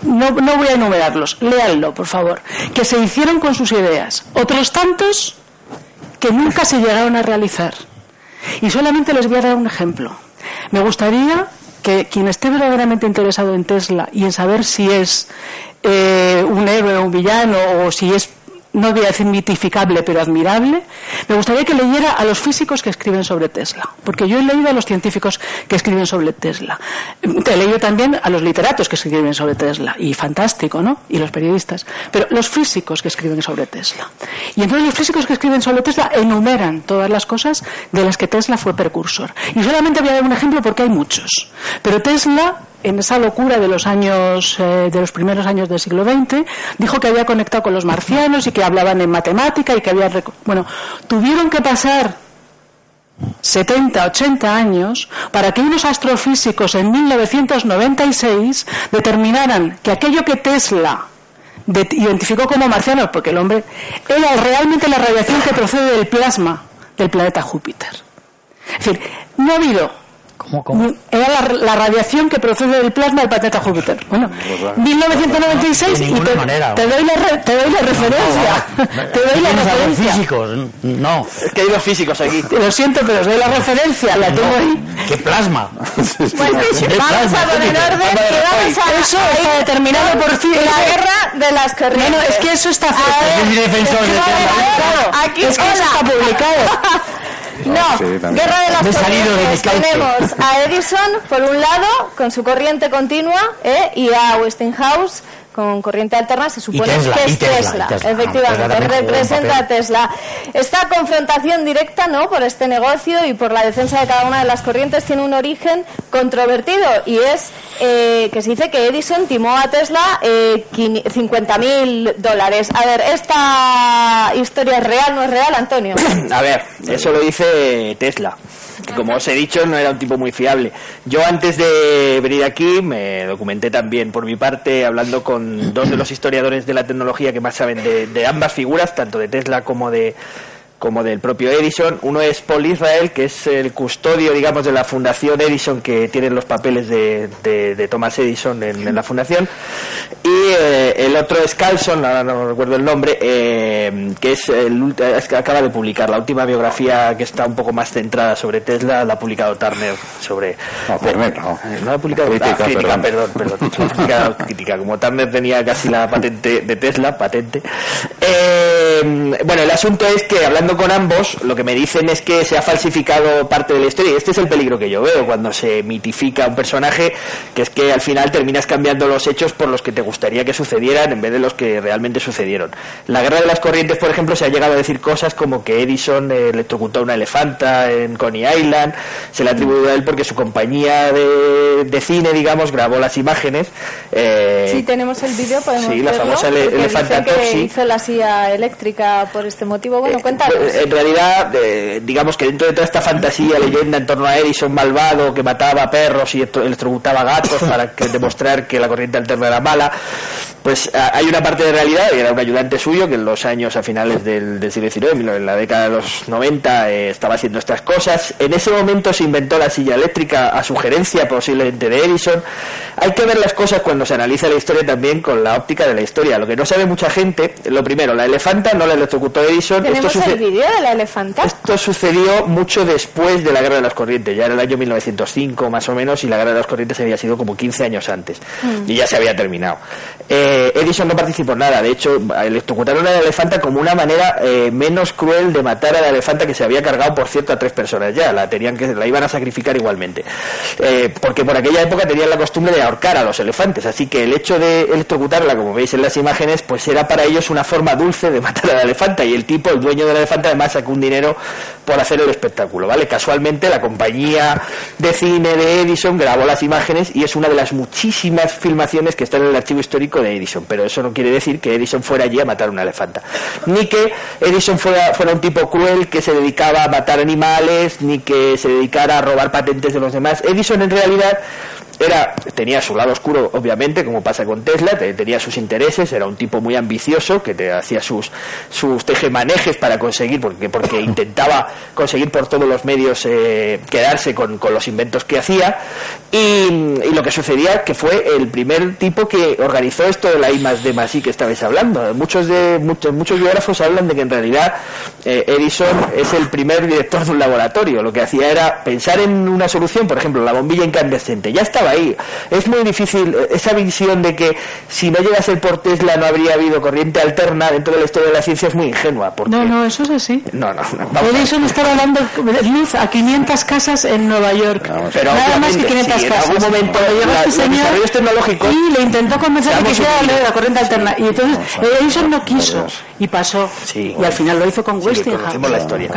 no, no voy a enumerarlos, léanlo, por favor, que se hicieron con sus ideas. Otros tantos que nunca se llegaron a realizar. Y solamente les voy a dar un ejemplo. Me gustaría que quien esté verdaderamente interesado en Tesla y en saber si es eh, un héroe o un villano o si es no voy a decir mitificable, pero admirable, me gustaría que leyera a los físicos que escriben sobre Tesla, porque yo he leído a los científicos que escriben sobre Tesla. He leído también a los literatos que escriben sobre Tesla, y fantástico, ¿no? Y los periodistas. Pero los físicos que escriben sobre Tesla. Y entonces los físicos que escriben sobre Tesla enumeran todas las cosas de las que Tesla fue precursor. Y solamente voy a dar un ejemplo porque hay muchos. Pero Tesla en esa locura de los años eh, de los primeros años del siglo XX dijo que había conectado con los marcianos y que hablaban en matemática y que había bueno tuvieron que pasar 70, 80 años para que unos astrofísicos en 1996 determinaran que aquello que Tesla identificó como marcianos, porque el hombre era realmente la radiación que procede del plasma del planeta Júpiter. Es decir, no ha habido era la, radiación que procede del plasma del planeta Júpiter. Bueno, 1996 y te, doy la, *laughs* te doy la referencia. te doy la referencia. físicos, no. Es que hay los físicos aquí. *laughs* Lo siento, pero os doy la referencia, la tengo ahí. ¿Qué plasma? Pues vamos a poner orden vamos a... Eso está determinado por fin. La guerra de las corrientes. No, es que eso está... Aquí, es que eso está publicado. *laughs* No, guerra de las corrientes. Tenemos a Edison, por un lado, con su corriente continua, ¿eh? y a Westinghouse con corriente alterna se supone que es Tesla, efectivamente, representa a Tesla. Esta confrontación directa ¿no? por este negocio y por la defensa de cada una de las corrientes tiene un origen controvertido y es eh, que se dice que Edison timó a Tesla eh, 50 mil dólares. A ver, ¿esta historia es real no es real, Antonio? *clears throat* a ver, eso lo dice Tesla que como os he dicho no era un tipo muy fiable. Yo antes de venir aquí me documenté también por mi parte hablando con dos de los historiadores de la tecnología que más saben de ambas figuras, tanto de Tesla como de como del propio Edison. Uno es Paul Israel, que es el custodio, digamos, de la Fundación Edison, que tiene los papeles de, de, Thomas Edison en, la fundación. Y eh, el otro es Carlson, ahora no recuerdo el nombre, eh, que es, el, que acaba de publicar la última biografía que está un poco más centrada sobre Tesla, la ha publicado Turner sobre... No, Turner no. Eh, no ha publicado crítica, crítica perdón, perdón, perdón crítica. Como Turner tenía casi la patente de Tesla, patente. bueno, el asunto es que hablando con ambos, lo que me dicen es que se ha falsificado parte de la historia. Y este es el peligro que yo veo cuando se mitifica un personaje, que es que al final terminas cambiando los hechos por los que te gustaría que sucedieran en vez de los que realmente sucedieron. La guerra de las corrientes, por ejemplo, se ha llegado a decir cosas como que Edison electrocutó a una elefanta en Coney Island. Se le ha atribuido a él porque su compañía de, cine, digamos, grabó las imágenes. Eh, sí, tenemos el vídeo, podemos Sí, la famosa elefanta que hizo la silla eléctrica por este motivo. Bueno, eh, cuéntanos en realidad, digamos que dentro de toda esta fantasía, leyenda en torno a Edison malvado que mataba perros y electrocutaba gatos para *laughs* demostrar que la corriente alterna era mala, pues hay una parte de realidad, y era un ayudante suyo que en los años a finales del, siglo XIX, en la década de los 90, eh, estaba haciendo estas cosas. En ese momento se inventó la silla eléctrica a sugerencia posiblemente de Edison. Hay que ver las cosas cuando se analiza la historia también con la óptica de la historia. Lo que no sabe mucha gente, lo primero, la elefanta no la electrocutó Edison. Esto de la elefanta? Esto sucedió mucho después de la Guerra de las Corrientes, ya era el año 1905 más o menos, y la Guerra de las Corrientes había sido como 15 años antes, mm. y ya se había terminado. Eh, Edison no participó en nada, de hecho, electrocutaron a la elefanta como una manera eh, menos cruel de matar a la elefanta que se había cargado, por cierto, a tres personas. Ya, la tenían que la iban a sacrificar igualmente. Eh, porque por aquella época tenían la costumbre de ahorcar a los elefantes, así que el hecho de electrocutarla, como veis en las imágenes, pues era para ellos una forma dulce de matar a la elefanta, y el tipo, el dueño de la elefanta, además sacó un dinero por hacer el espectáculo, ¿vale? Casualmente la compañía de cine de Edison grabó las imágenes y es una de las muchísimas filmaciones que están en el archivo histórico de Edison, pero eso no quiere decir que Edison fuera allí a matar una elefanta, ni que Edison fuera, fuera un tipo cruel que se dedicaba a matar animales, ni que se dedicara a robar patentes de los demás. Edison en realidad era tenía su lado oscuro obviamente como pasa con Tesla tenía sus intereses era un tipo muy ambicioso que te hacía sus sus tejemanejes para conseguir porque porque intentaba conseguir por todos los medios eh, quedarse con, con, los inventos que hacía y, lo que sucedía que fue el primer tipo que organizó esto de la I más D más I que estabais hablando muchos de muchos muchos biógrafos hablan de que en realidad eh, Edison es el primer director de un laboratorio lo que hacía era pensar en una solución por ejemplo la bombilla incandescente ya estaba ahí. Es muy difícil eh, esa visión de que si no llega a ser por Tesla no habría habido corriente alterna dentro de la historia de la ciencia es muy ingenua. Porque... No, no, eso es así. No, no, no. Edison estaba dando luz a 500 casas en Nueva York. pero Nada más que 500 casas. En algún momento la, este señor y le intentó convencer de que hiciera la corriente alterna. Y entonces Edison no quiso y pasó. y al final lo hizo con Westinghouse. la historia.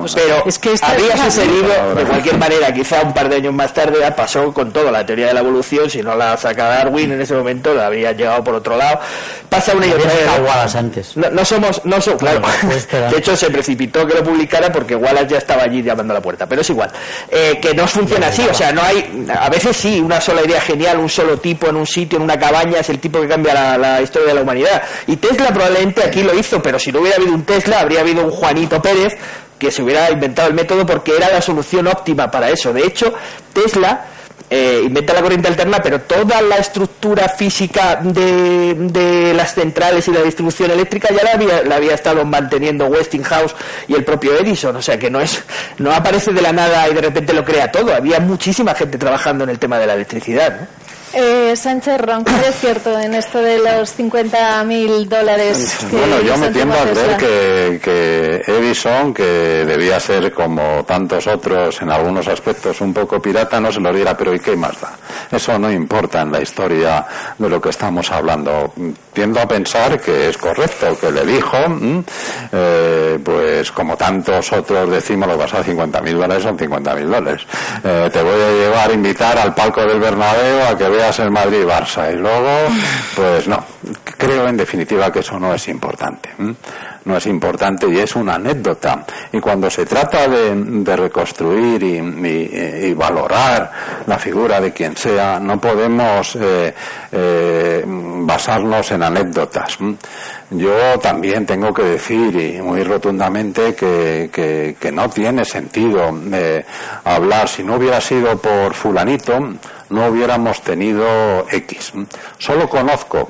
Pues pero es que habría sucedido de cualquier manera, quizá un par de años más tarde pasó con toda la teoría de la evolución, si no la saca Darwin en ese momento, la habría llegado por otro lado. Pasa una y otra vez. antes. No, somos, no somos, claro. *laughs* de hecho, se precipitó que lo publicara porque Wallace ya estaba allí llamando a la puerta. Pero es igual. Eh, que no funciona así, o sea, no hay, a veces sí, una sola idea genial, un solo tipo en un sitio, en una cabaña, es el tipo que cambia la, la historia de la humanidad. Y Tesla probablemente aquí lo hizo, pero si no hubiera habido un Tesla, habría habido un Juanito Pérez que se hubiera inventado el método porque era la solución óptima para eso. De hecho, Tesla eh, inventa la corriente alterna, pero toda la estructura física de, de, las centrales y la distribución eléctrica ya la había, la había estado manteniendo Westinghouse y el propio Edison, o sea que no es no aparece de la nada y de repente lo crea todo, había muchísima gente trabajando en el tema de la electricidad. Eh, Sánchez Ron, ¿qué es cierto en esto de los 50 mil dólares? Bueno, yo me tiendo a creer que, que, Edison, que debía ser como tantos otros en algunos aspectos un poco pirata, no se lo diera, pero ¿y qué más da? Eso no importa en la historia de lo que estamos hablando. Tiendo a pensar que es correcto, que el hijo, eh, pues como tantos otros decimos, lo que pasa 50.000 dólares son 50.000 dólares. Eh, te voy a llevar, a invitar al palco del Bernabéu a que veas el Madrid-Barça. Y luego, pues no. Creo en definitiva que eso no es importante no es importante y es una anécdota. Y cuando se trata de, reconstruir y, valorar la figura de quien sea, no podemos eh, eh, basarnos en anécdotas. Yo también tengo que decir, y muy rotundamente, que, que no tiene sentido eh, hablar, si no hubiera sido por fulanito, no hubiéramos tenido X. Solo conozco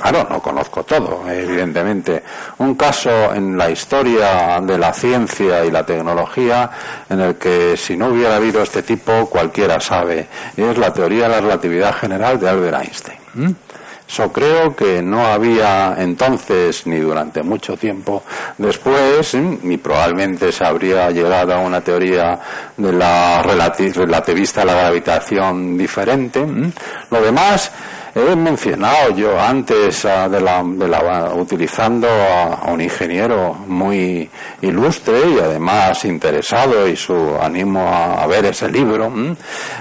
Claro, no conozco todo, evidentemente. Un caso en la historia de la ciencia y la tecnología en el que si no hubiera habido este tipo, cualquiera sabe, es la teoría de la relatividad general de Albert Einstein. Eso creo que no había entonces ni durante mucho tiempo después, ni probablemente se habría llegado a una teoría de la relativista de la gravitación diferente. Lo demás He mencionado yo antes ah, de la, de la, utilizando a, un ingeniero muy ilustre y además interesado y su ánimo a, ver ese libro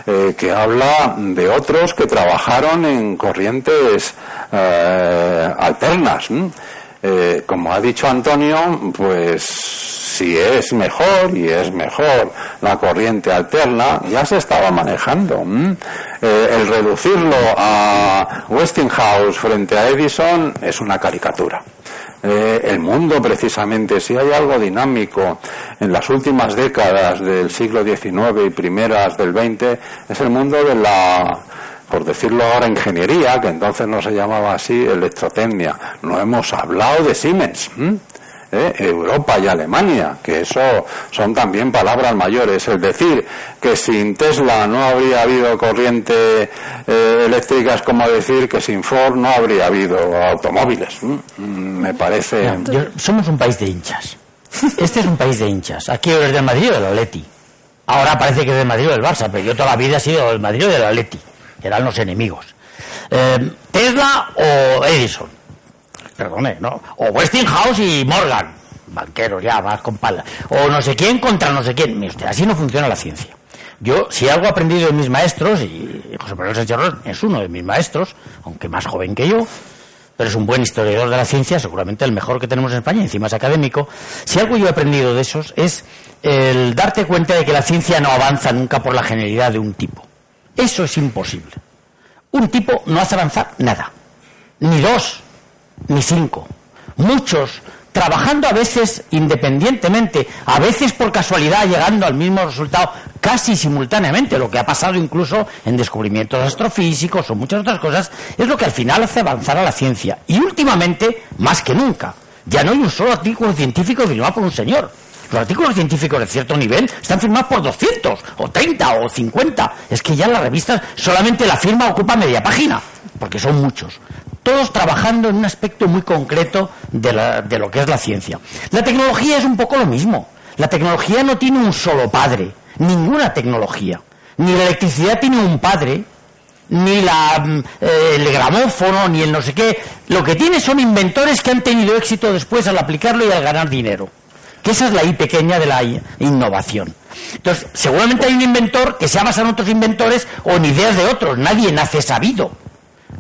eh, que habla de otros que trabajaron en corrientes eh, alternas. Eh, como ha dicho Antonio, pues si es mejor y es mejor la corriente alterna, ya se estaba manejando. Eh, el reducirlo a Westinghouse frente a Edison es una caricatura. Eh, el mundo precisamente, si hay algo dinámico en las últimas décadas del siglo XIX y primeras del XX, es el mundo de la por decirlo ahora, ingeniería, que entonces no se llamaba así, electrotecnia. No hemos hablado de Siemens. ¿Eh? Europa y Alemania, que eso son también palabras mayores. Es decir, que sin Tesla no habría habido corriente eh, eléctrica es como decir que sin Ford no habría habido automóviles. Mm, me parece. somos un país de hinchas. *laughs* Este es un país de hinchas. Aquí es del Madrid o del Atleti. Ahora parece que es del Madrid o del Barça, pero yo toda la vida he sido del Madrid o del Atleti. Eran los enemigos. Eh, Tesla o Edison perdone, ¿no? O Westinghouse y Morgan, banqueros ya, más con pala. O no sé quién contra no sé quién. Mire usted, así no funciona la ciencia. Yo, si algo he aprendido de mis maestros, y José Manuel Sánchez es uno de mis maestros, aunque más joven que yo, pero es un buen historiador de la ciencia, seguramente el mejor que tenemos en España, encima es académico. Si algo yo he aprendido de esos es el darte cuenta de que la ciencia no avanza nunca por la genialidad de un tipo. Eso es imposible. Un tipo no hace avanzar nada. Ni dos, ni cinco. Muchos trabajando a veces independientemente, a veces por casualidad llegando al mismo resultado casi simultáneamente, lo que ha pasado incluso en descubrimientos astrofísicos o muchas otras cosas, es lo que al final hace avanzar a la ciencia. Y últimamente, más que nunca, ya no hay un solo artículo científico firmado por un señor. Los artículos científicos de cierto nivel están firmados por 200, o 30, o 50. Es que ya las revistas solamente la firma ocupa media página, porque son muchos todos trabajando en un aspecto muy concreto de, lo que es la ciencia. La tecnología es un poco lo mismo. La tecnología no tiene un solo padre, ninguna tecnología. Ni la electricidad tiene un padre, ni la, mm, eh, el gramófono, ni el no sé qué. Lo que tiene son inventores que han tenido éxito después al aplicarlo y al ganar dinero. Que esa es la I pequeña de la innovación. Entonces, seguramente hay un inventor que se ha basado en otros inventores o en ideas de otros. Nadie nace sabido.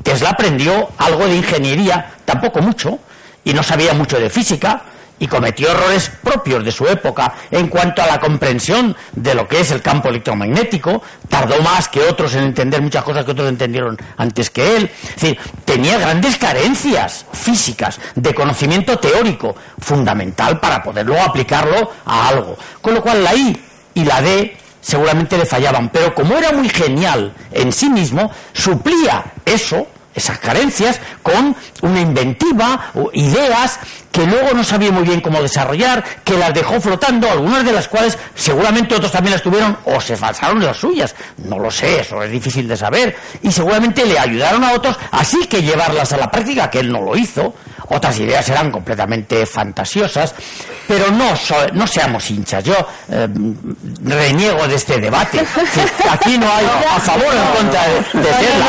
Tesla aprendió algo de ingeniería, tampoco mucho, y no sabía mucho de física, y cometió errores propios de su época en cuanto a la comprensión de lo que es el campo electromagnético, tardó más que otros en entender muchas cosas que otros entendieron antes que él. Es decir, tenía grandes carencias físicas, de conocimiento teórico, fundamental para poderlo aplicarlo a algo. Con lo cual la I y la D seguramente le fallaban, pero como era muy genial en sí mismo, suplía eso, esas carencias, con una inventiva, o ideas que luego no sabía muy bien cómo desarrollar, que las dejó flotando, algunas de las cuales seguramente otros también las tuvieron o se falsaron las suyas, no lo sé, eso es difícil de saber, y seguramente le ayudaron a otros, así que llevarlas a la práctica, que él no lo hizo, otras ideas eran completamente fantasiosas, pero no, no seamos hinchas. Yo eh, reniego de este debate. *laughs* aquí no hay a favor o en contra de, Tesla.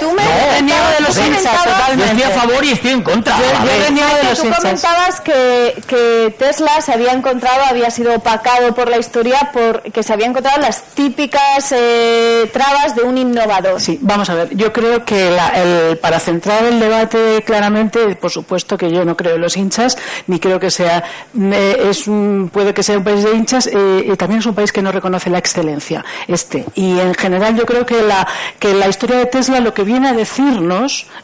No, no, reniego de los hinchas totalmente. Yo estoy a favor y estoy en contra. Yo, reniego de los Tú comentabas que, que Tesla se había encontrado, había sido opacado por la historia, porque se había encontrado las típicas eh, trabas de un innovador. Sí, vamos a ver. Yo creo que el, para centrar el debate claramente, por supuesto que yo no creo en los hinchas, ni creo que sea, es puede que sea un país de hinchas, eh, también es un país que no reconoce la excelencia, este. Y en general yo creo que la, que la historia de Tesla lo que viene a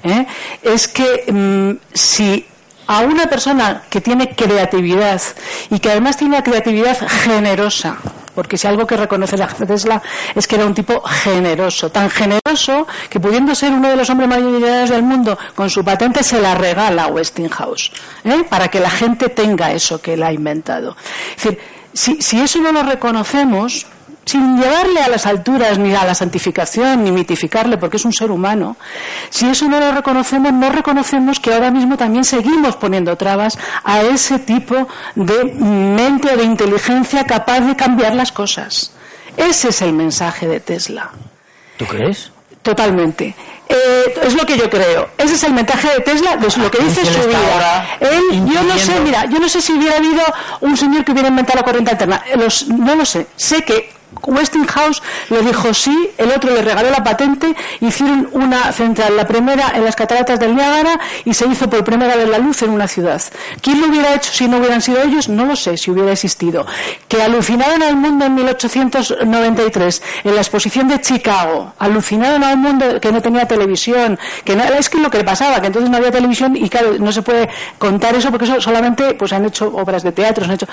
eh, es que mm, si a una persona que tiene creatividad y que además tiene una creatividad generosa, porque si algo que reconoce la Tesla es que era un tipo generoso, tan generoso que pudiendo ser uno de los hombres mayoritarios del mundo, con su patente se la regala a Westinghouse, ¿eh? para que la gente tenga eso que él ha inventado. Es decir, si, si eso no lo reconocemos, sin llevarle a las alturas ni a la santificación ni mitificarle porque es un ser humano, si eso no lo reconocemos, no reconocemos que ahora mismo también seguimos poniendo trabas a ese tipo de mente o de inteligencia capaz de cambiar las cosas. Ese es el mensaje de Tesla. ¿Tú crees? Totalmente. Eh, es lo que yo creo. Ese es el mensaje de Tesla, de lo que dice su vida. yo no sé, mira, yo no sé si hubiera habido un señor que hubiera inventado la corriente alterna. no lo sé. Sé que Westinghouse le dijo sí, el otro le regaló la patente, hicieron una central, la primera en las cataratas del Niágara y se hizo por primera vez la luz en una ciudad. ¿Quién lo hubiera hecho si no hubieran sido ellos? No lo sé, si hubiera existido. Que alucinaron al mundo en 1893 en la exposición de Chicago, alucinaron al mundo que no tenía televisión, que no, es que lo que pasaba, que entonces no había televisión y claro, no se puede contar eso porque eso solamente pues han hecho obras de teatro, han hecho,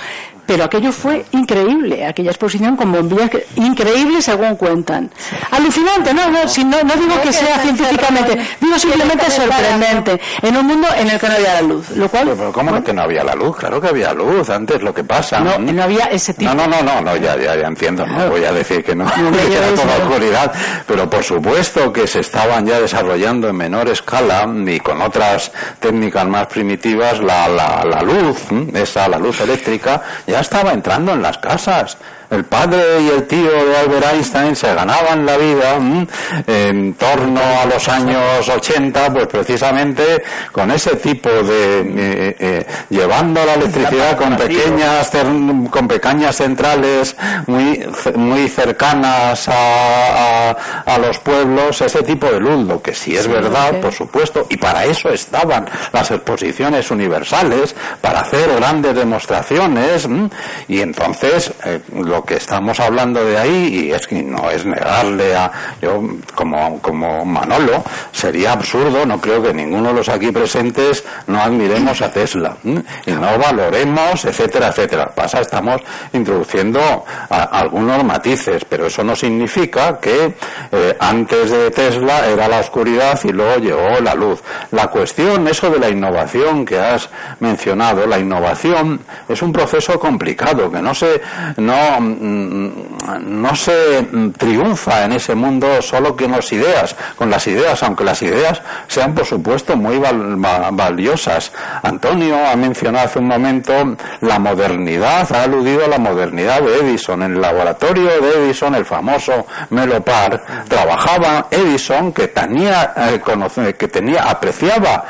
pero aquello fue increíble, aquella exposición con bombillas increíble según cuentan. Alucinante, no, no, si no, no digo que sea científicamente, digo simplemente sorprendente, en un mundo en el que no había la luz. Lo cual, pero, ¿cómo que no había la luz? Claro que había luz, antes lo que pasa. No, no había ese tipo. No, no, no, no, ya, ya, ya entiendo, no voy a decir que no, *laughs* que era toda oscuridad, pero por supuesto que se estaban ya desarrollando en menor escala y con otras técnicas más primitivas la, la, la luz, esa, la luz eléctrica, ya estaba entrando en las casas el padre y el tío de Albert Einstein se ganaban la vida en torno a los años 80, pues precisamente con ese tipo de eh, eh, llevando la electricidad con pequeñas con pequeñas centrales muy muy cercanas a, a, los pueblos, ese tipo de luz, lo que sí es verdad, por supuesto, y para eso estaban las exposiciones universales, para hacer grandes demostraciones, y entonces eh, lo que estamos hablando de ahí, y es que no es negarle a, yo como, como Manolo, sería absurdo, no creo que ninguno de los aquí presentes no admiremos a Tesla y no valoremos, etcétera, etcétera. Pasa, estamos introduciendo algunos matices, pero eso no significa que eh, antes de Tesla era la oscuridad y luego llegó la luz. La cuestión, eso de la innovación que has mencionado, la innovación es un proceso complicado que no se, no, no se triunfa en ese mundo solo con las ideas, con las ideas, aunque las ideas sean por supuesto muy valiosas. Antonio ha mencionado hace un momento la modernidad, ha aludido a la modernidad de Edison. En el laboratorio de Edison, el famoso Melopar, trabajaba Edison que tenía, eh, que tenía, apreciaba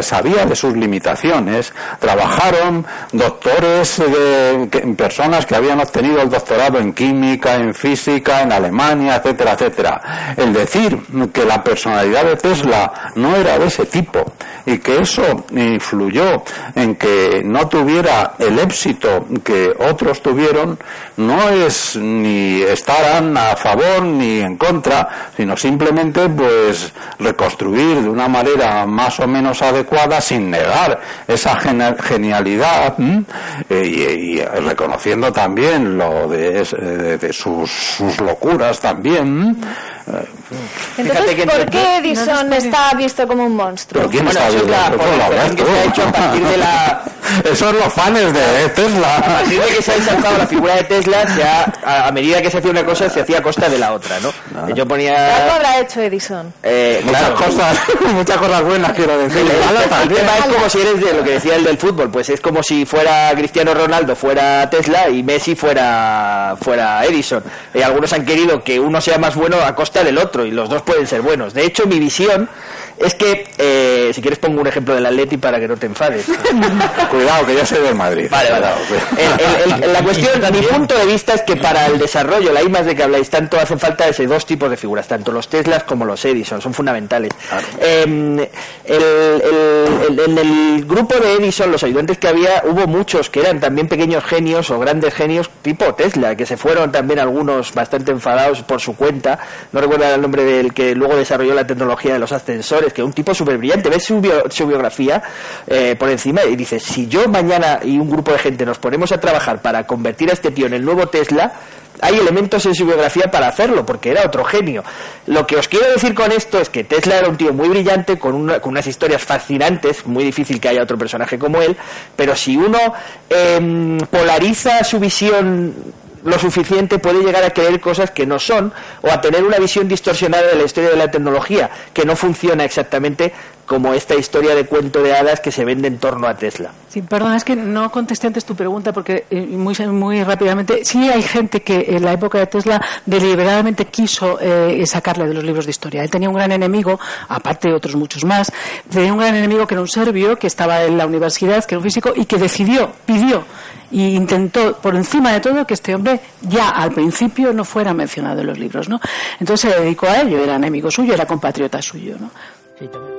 sabía de sus limitaciones, trabajaron doctores de, personas que habían obtenido el doctorado en química, en física, en Alemania, etcétera, etcétera. El decir que la personalidad de Tesla no era de ese tipo y que eso influyó en que no tuviera el éxito que otros tuvieron, no es ni estarán a favor ni en contra, sino simplemente pues reconstruir de una manera más o menos adecuada sin negar esa genialidad eh, y, reconociendo también lo de, sus, locuras también Entonces, ¿por qué Edison está visto como un monstruo? ¿Pero quién Bueno, está eso es viendo? la ¿Pero cómo lo polarización ves que se ha hecho a partir de la *laughs* Esos son los fans de a Tesla. partir de que se ha ensalzado la figura de Tesla, se ha- a, a medida que se hacía una cosa, se hacía a costa de la otra, ¿no? Yo Algo ponía... habrá hecho Edison. eh, Muchas claro, cosas, *laughs* muchas cosas buenas quiero decir. El, el también. tema es como si eres de lo que decía el del fútbol, pues es como si fuera Cristiano Ronaldo fuera Tesla y Messi fuera fuera Edison. Y algunos han querido que uno sea más bueno a costa del otro y los dos pueden ser buenos. De hecho, mi visión es que, eh, si quieres pongo un ejemplo del Atleti para que no te enfades. *laughs* Cuidado, que yo soy del Madrid. Vale, vale. El- el- el- *laughs* la cuestión, mi punto de vista es que para el desarrollo, la I más de que habláis tanto, hacen falta ese dos tipos de figuras, tanto los Teslas como los Edison, son fundamentales. Eh, el- el- el- en el grupo de Edison, los ayudantes que había, hubo muchos que eran también pequeños genios o grandes genios tipo Tesla, que se fueron también algunos bastante enfadados por su cuenta. No recuerdo el nombre del que luego desarrolló la tecnología de los ascensores, que un tipo súper brillante. Ves su, bio- su biografía eh, por encima y dices, si yo mañana y un grupo de gente nos ponemos a trabajar para convertir a este tío en el nuevo Tesla, hay elementos en su biografía para hacerlo, porque era otro genio. Lo que os quiero decir con esto es que Tesla era un tío muy brillante, con unas historias fascinantes, muy difícil que haya otro personaje como él, pero si uno em, polariza su visión lo suficiente puede llegar a creer cosas que no son o a tener una visión distorsionada de la historia de la tecnología que no funciona exactamente como esta historia de cuento de hadas que se vende en torno a Tesla. Sí, perdona, es que no contesté antes tu pregunta porque eh, muy, muy rápidamente, sí hay gente que en la época de Tesla deliberadamente quiso eh, sacarle de los libros de historia. Él tenía un gran enemigo, aparte de otros muchos más, tenía un gran enemigo que era un serbio, que estaba en la universidad, que era un físico, y que decidió, pidió e intentó por encima de todo que este hombre ya al principio no fuera mencionado en los libros, ¿no? Entonces se dedicó a ello, era enemigo suyo, era compatriota suyo, ¿no? Sí, también.